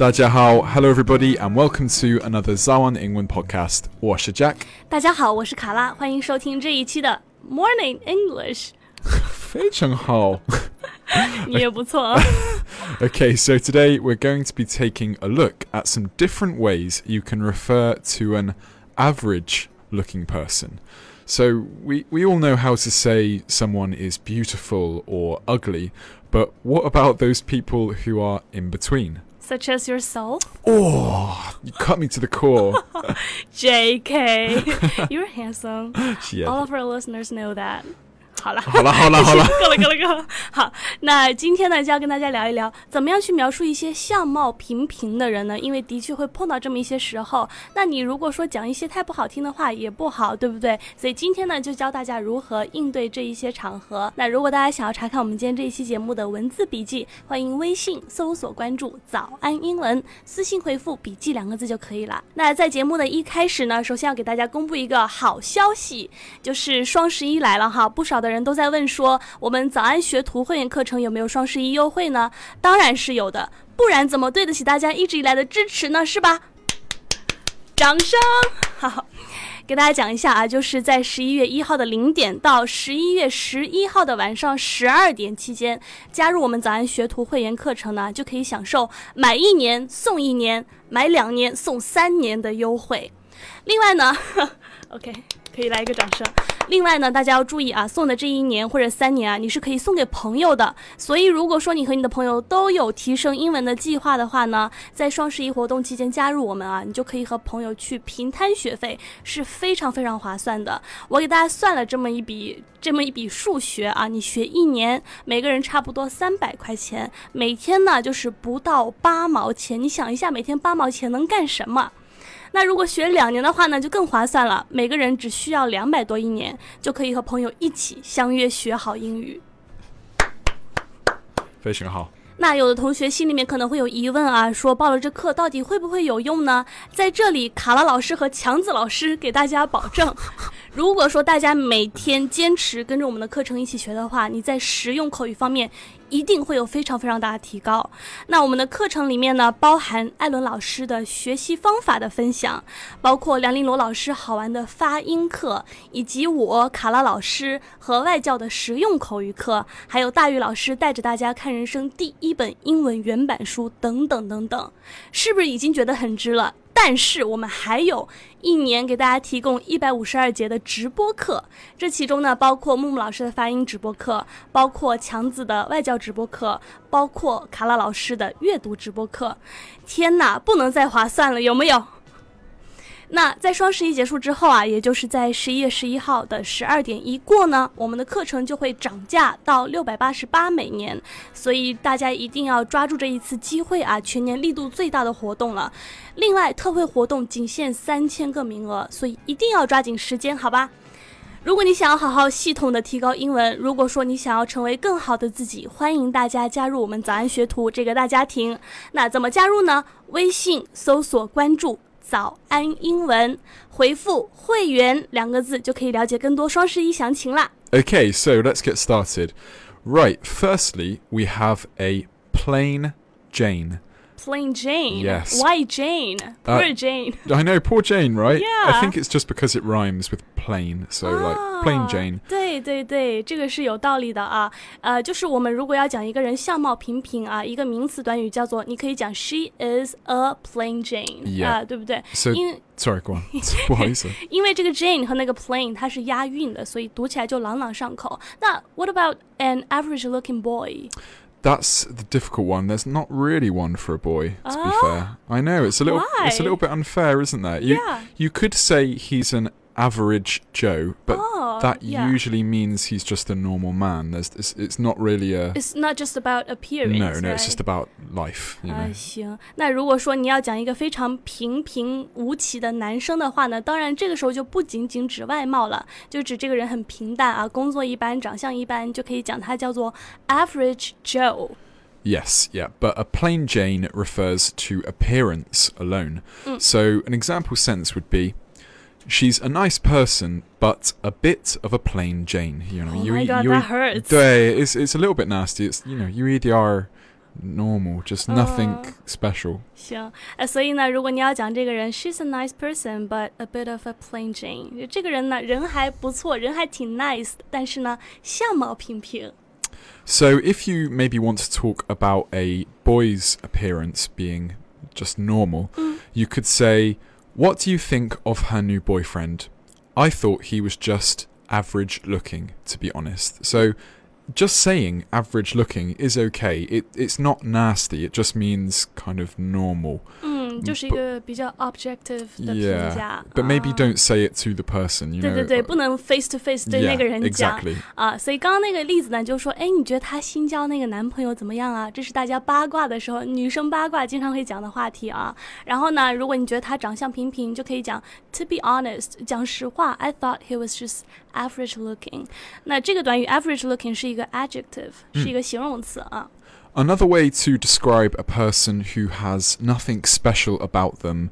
大家好，Hello everybody, and welcome to another Zawan 英文 podcast. 我是 Jack. 大家好，我是卡拉，欢迎收听这一期的 Morning English。非常好。你也不错。okay, so today we're going to be taking a look at some different ways you can refer to an average looking person. So we, we all know how to say someone is beautiful or ugly, but what about those people who are in between? Such as yourself? Oh, you cut me to the core. JK, you're handsome. All of our listeners know that. 好了，好了，好了，好了，够了，够了，够了。好，那今天呢，就要跟大家聊一聊，怎么样去描述一些相貌平平的人呢？因为的确会碰到这么一些时候。那你如果说讲一些太不好听的话，也不好，对不对？所以今天呢，就教大家如何应对这一些场合。那如果大家想要查看我们今天这一期节目的文字笔记，欢迎微信搜索关注“早安英文”，私信回复“笔记”两个字就可以了。那在节目的一开始呢，首先要给大家公布一个好消息，就是双十一来了哈，不少的。人都在问说，我们早安学徒会员课程有没有双十一优惠呢？当然是有的，不然怎么对得起大家一直以来的支持呢？是吧？掌声！好，给大家讲一下啊，就是在十一月一号的零点到十一月十一号的晚上十二点期间，加入我们早安学徒会员课程呢，就可以享受买一年送一年，买两年送三年的优惠。另外呢，OK，可以来一个掌声。另外呢，大家要注意啊，送的这一年或者三年啊，你是可以送给朋友的。所以，如果说你和你的朋友都有提升英文的计划的话呢，在双十一活动期间加入我们啊，你就可以和朋友去平摊学费，是非常非常划算的。我给大家算了这么一笔，这么一笔数学啊，你学一年，每个人差不多三百块钱，每天呢就是不到八毛钱。你想一下，每天八毛钱能干什么？那如果学两年的话呢，就更划算了。每个人只需要两百多一年，就可以和朋友一起相约学好英语。非常好。那有的同学心里面可能会有疑问啊，说报了这课到底会不会有用呢？在这里，卡拉老师和强子老师给大家保证。如果说大家每天坚持跟着我们的课程一起学的话，你在实用口语方面一定会有非常非常大的提高。那我们的课程里面呢，包含艾伦老师的学习方法的分享，包括梁林罗老师好玩的发音课，以及我卡拉老师和外教的实用口语课，还有大玉老师带着大家看人生第一本英文原版书等等等等，是不是已经觉得很值了？但是我们还有一年给大家提供一百五十二节的直播课，这其中呢包括木木老师的发音直播课，包括强子的外教直播课，包括卡拉老师的阅读直播课。天哪，不能再划算了，有没有？那在双十一结束之后啊，也就是在十一月十一号的十二点一过呢，我们的课程就会涨价到六百八十八每年，所以大家一定要抓住这一次机会啊，全年力度最大的活动了。另外，特惠活动仅限三千个名额，所以一定要抓紧时间，好吧？如果你想要好好系统的提高英文，如果说你想要成为更好的自己，欢迎大家加入我们早安学徒这个大家庭。那怎么加入呢？微信搜索关注。早安英文，回复“会员”两个字就可以了解更多双十一详情啦。Okay, so let's get started. Right, firstly, we have a plain Jane. Plain Jane. Yes. Why Jane? Poor Jane. I know, poor Jane, right? Yeah. I think it's just because it rhymes with plain, so like plain Jane. 对对对，这个是有道理的啊。呃，就是我们如果要讲一个人相貌平平啊，一个名词短语叫做，你可以讲 She is a plain Jane， Yeah. 啊，对不对？ So 因为 sorry, go on. 不好意思。因为这个 Jane 和那个 plain 它是押韵的，所以读起来就朗朗上口。那 What about an average-looking boy？ That's the difficult one. There's not really one for a boy, to be fair. Ah, I know it's a little it's a little bit unfair, isn't there? You Yeah. you could say he's an average Joe, but Oh, that yeah. usually means he's just a normal man. There's it's, it's not really a It's not just about appearance. no, no. It's right? just about life, you 啊， know. 行，那如果说你要讲一个非常平平无奇的男生的话呢，当然这个时候就不仅仅指外貌了，就指这个人很平淡啊，工作一般，长相一般，就可以讲他叫做 average Joe。 Yes, yeah, but a plain Jane refers to appearance alone. Mm. So an example sentence would be, "She's a nice person, but a bit of a plain Jane." You know, Oh you my e- god, you that e- hurts. 对, it's it's a little bit nasty. It's you know, you either are normal, just nothing Uh. special. 行，呃，所以呢，如果你要讲这个人，she's a nice person but a bit of a plain Jane，这个人呢，人还不错，人还挺 nice，的但是呢，相貌平平。 So, if you maybe want to talk about a boy's appearance being just normal, you could say, What do you think of her new boyfriend? I thought he was just average looking, to be honest. So, just saying average looking is okay. It, it's not nasty, it just means kind of normal. 嗯，就是一个比较 objective 的评 Yeah. 价。 But maybe 啊 don't say it to the person, you 对 know. 对对，不能 face to face 对 yeah, 那个人讲 exactly. 啊。所以刚刚那个例子呢，就说，哎，你觉得她新交那个男朋友怎么样啊？这是大家八卦的时候，女生八卦经常会讲的话题啊。然后呢，如果你觉得他长相平平，就可以讲 To be honest，讲实话，I thought he was just average looking。那这个短语 average looking 是一个 adjective，是一个形容词啊。 Another way to describe a person who has nothing special about them,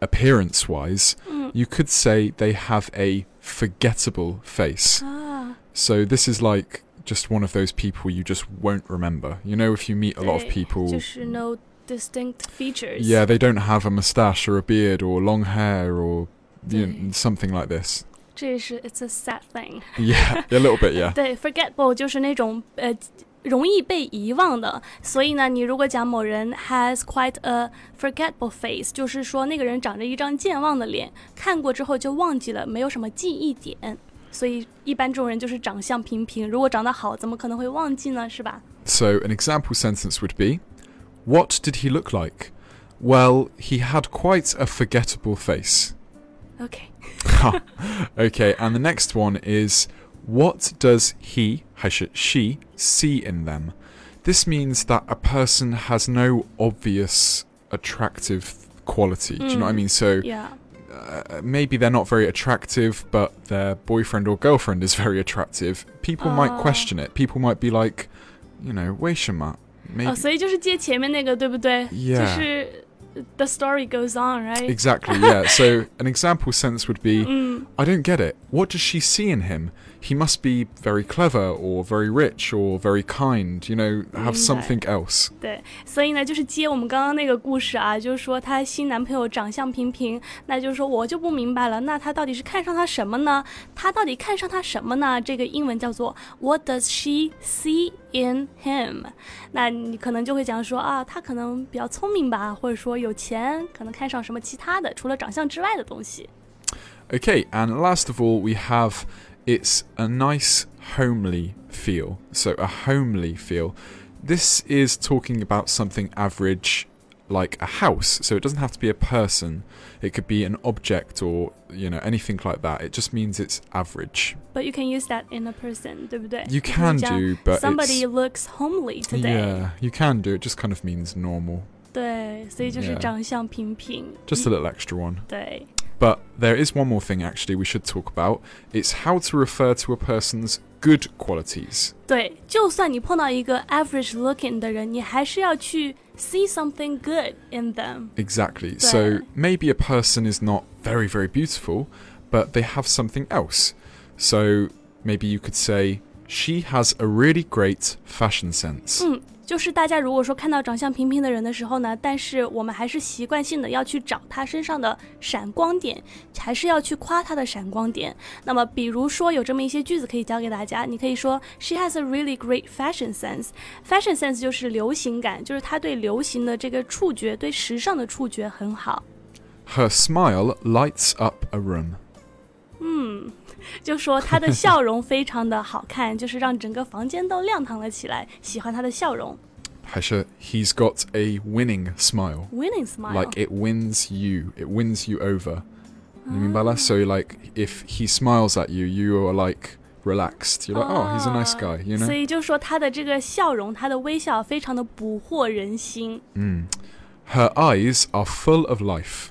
appearance wise, you could say they have a forgettable face. 啊， So, this is like just one of those people you just won't remember. You know, if you meet a lot of 对 people, 就是 no distinct features。 yeah, they don't have a mustache or a beard or long hair or you know, 对。 something like this. 这也是 it's a sad thing。 Yeah, a little bit, yeah. 对，forgetful 就是那种呃 容易被遗忘的，所以呢，你如果讲某人 has quite a forgettable face，就是说那个人长着一张健忘的脸，看过之后就忘记了，没有什么记忆点。所以一般这种人就是长相平平，如果长得好，怎么可能会忘记呢？是吧？ So, an example sentence would be What did he look like? Well, he had quite a forgettable face. OK， okay, and the next one is What does he,还是 she, see in them? This means that a person has no obvious attractive quality. Do you know what I Mm. mean? So, yeah， uh, maybe they're not very attractive, but their boyfriend or girlfriend is very attractive. People might Ah. question it. People might be like, you know, 为什么? Maybe 哦，所以就是接前面那个，对不对 Yeah 就是 the story goes on，right？ Exactly, yeah. so an example sentence would be 嗯 I don't get it. What does she see in him? He must be very clever or very rich or very kind, you know, have Right. something else. 对，所以呢，就是接我们刚刚那个故事啊，就是说她新男朋友长相平平，那就是说我就不明白了，那他到底是看上他什么呢？他到底看上他什么呢？这个英文叫做 What does she see in him？那你可能就会讲说啊，他可能比较聪明吧，或者说有钱，可能看上什么其他的，除了长相之外的东西。 Okay, and last of all, we have it's a nice homely feel. So, a homely feel. This is talking about something average like a house. So, it doesn't have to be a person, it could be an object or, you know, anything like that. It just means it's average. But you can use that in a person，对不对 You 可以 can 讲 do, but Somebody it's, looks homely today。 yeah, you can do. It just kind of means normal. 对，所以就是 Yeah 长相平平。 Just a little extra one. 对。 But there is one more thing actually we should talk about. It's how to refer to a person's good qualities. 对，就算你碰到一个 average looking 的人，你还是要去 see something good in them。 Exactly. Right. So maybe a person is not very, very beautiful, but they have something else. So maybe you could say, she has a really great fashion sense. 嗯，就是大家如果说看到长相平平的人的时候呢，但是我们还是习惯性的要去找他身上的闪光点，还是要去夸他的闪光点。那么，比如说有这么一些句子可以教给大家，你可以说 She has a really great fashion sense。Fashion sense 就是流行感，就是她对流行的这个触觉，对时尚的触觉很好。 Her smile lights up a room. 嗯， 就说她的笑容非常的好看，就是让整个房间都亮堂了起来。喜欢她的笑容 Hasha, he's got a winning smile. ，winning smile。 Like it wins you. It wins you over. 你明白了? So like if he smiles at you, you are like relaxed. You're like, oh, he's a nice guy, you 所 know? 以就说她的这个笑容，她的微笑非常的捕获人心。 Mm. Her eyes are full of life.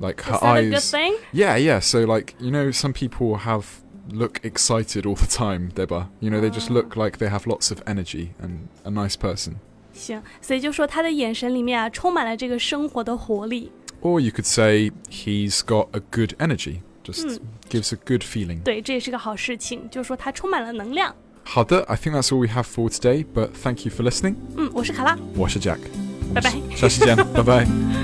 Like her Is that a good eyes. thing? Yeah, yeah. So like you know, some people have look excited all the time, Deba. You know, they just Ah. look like they have lots of energy and a nice person. 行，所以就说她的眼神里面啊，充满了这个生活的活力。 Or you could say he's got a good energy. Just Hmm. gives a good feeling. 对，这也是个好事情，就是说她充满了能量。 好的，I think that's all we have for today. But thank you for listening. 嗯，我是卡拉，我是 Jack，拜拜。下期见，拜拜。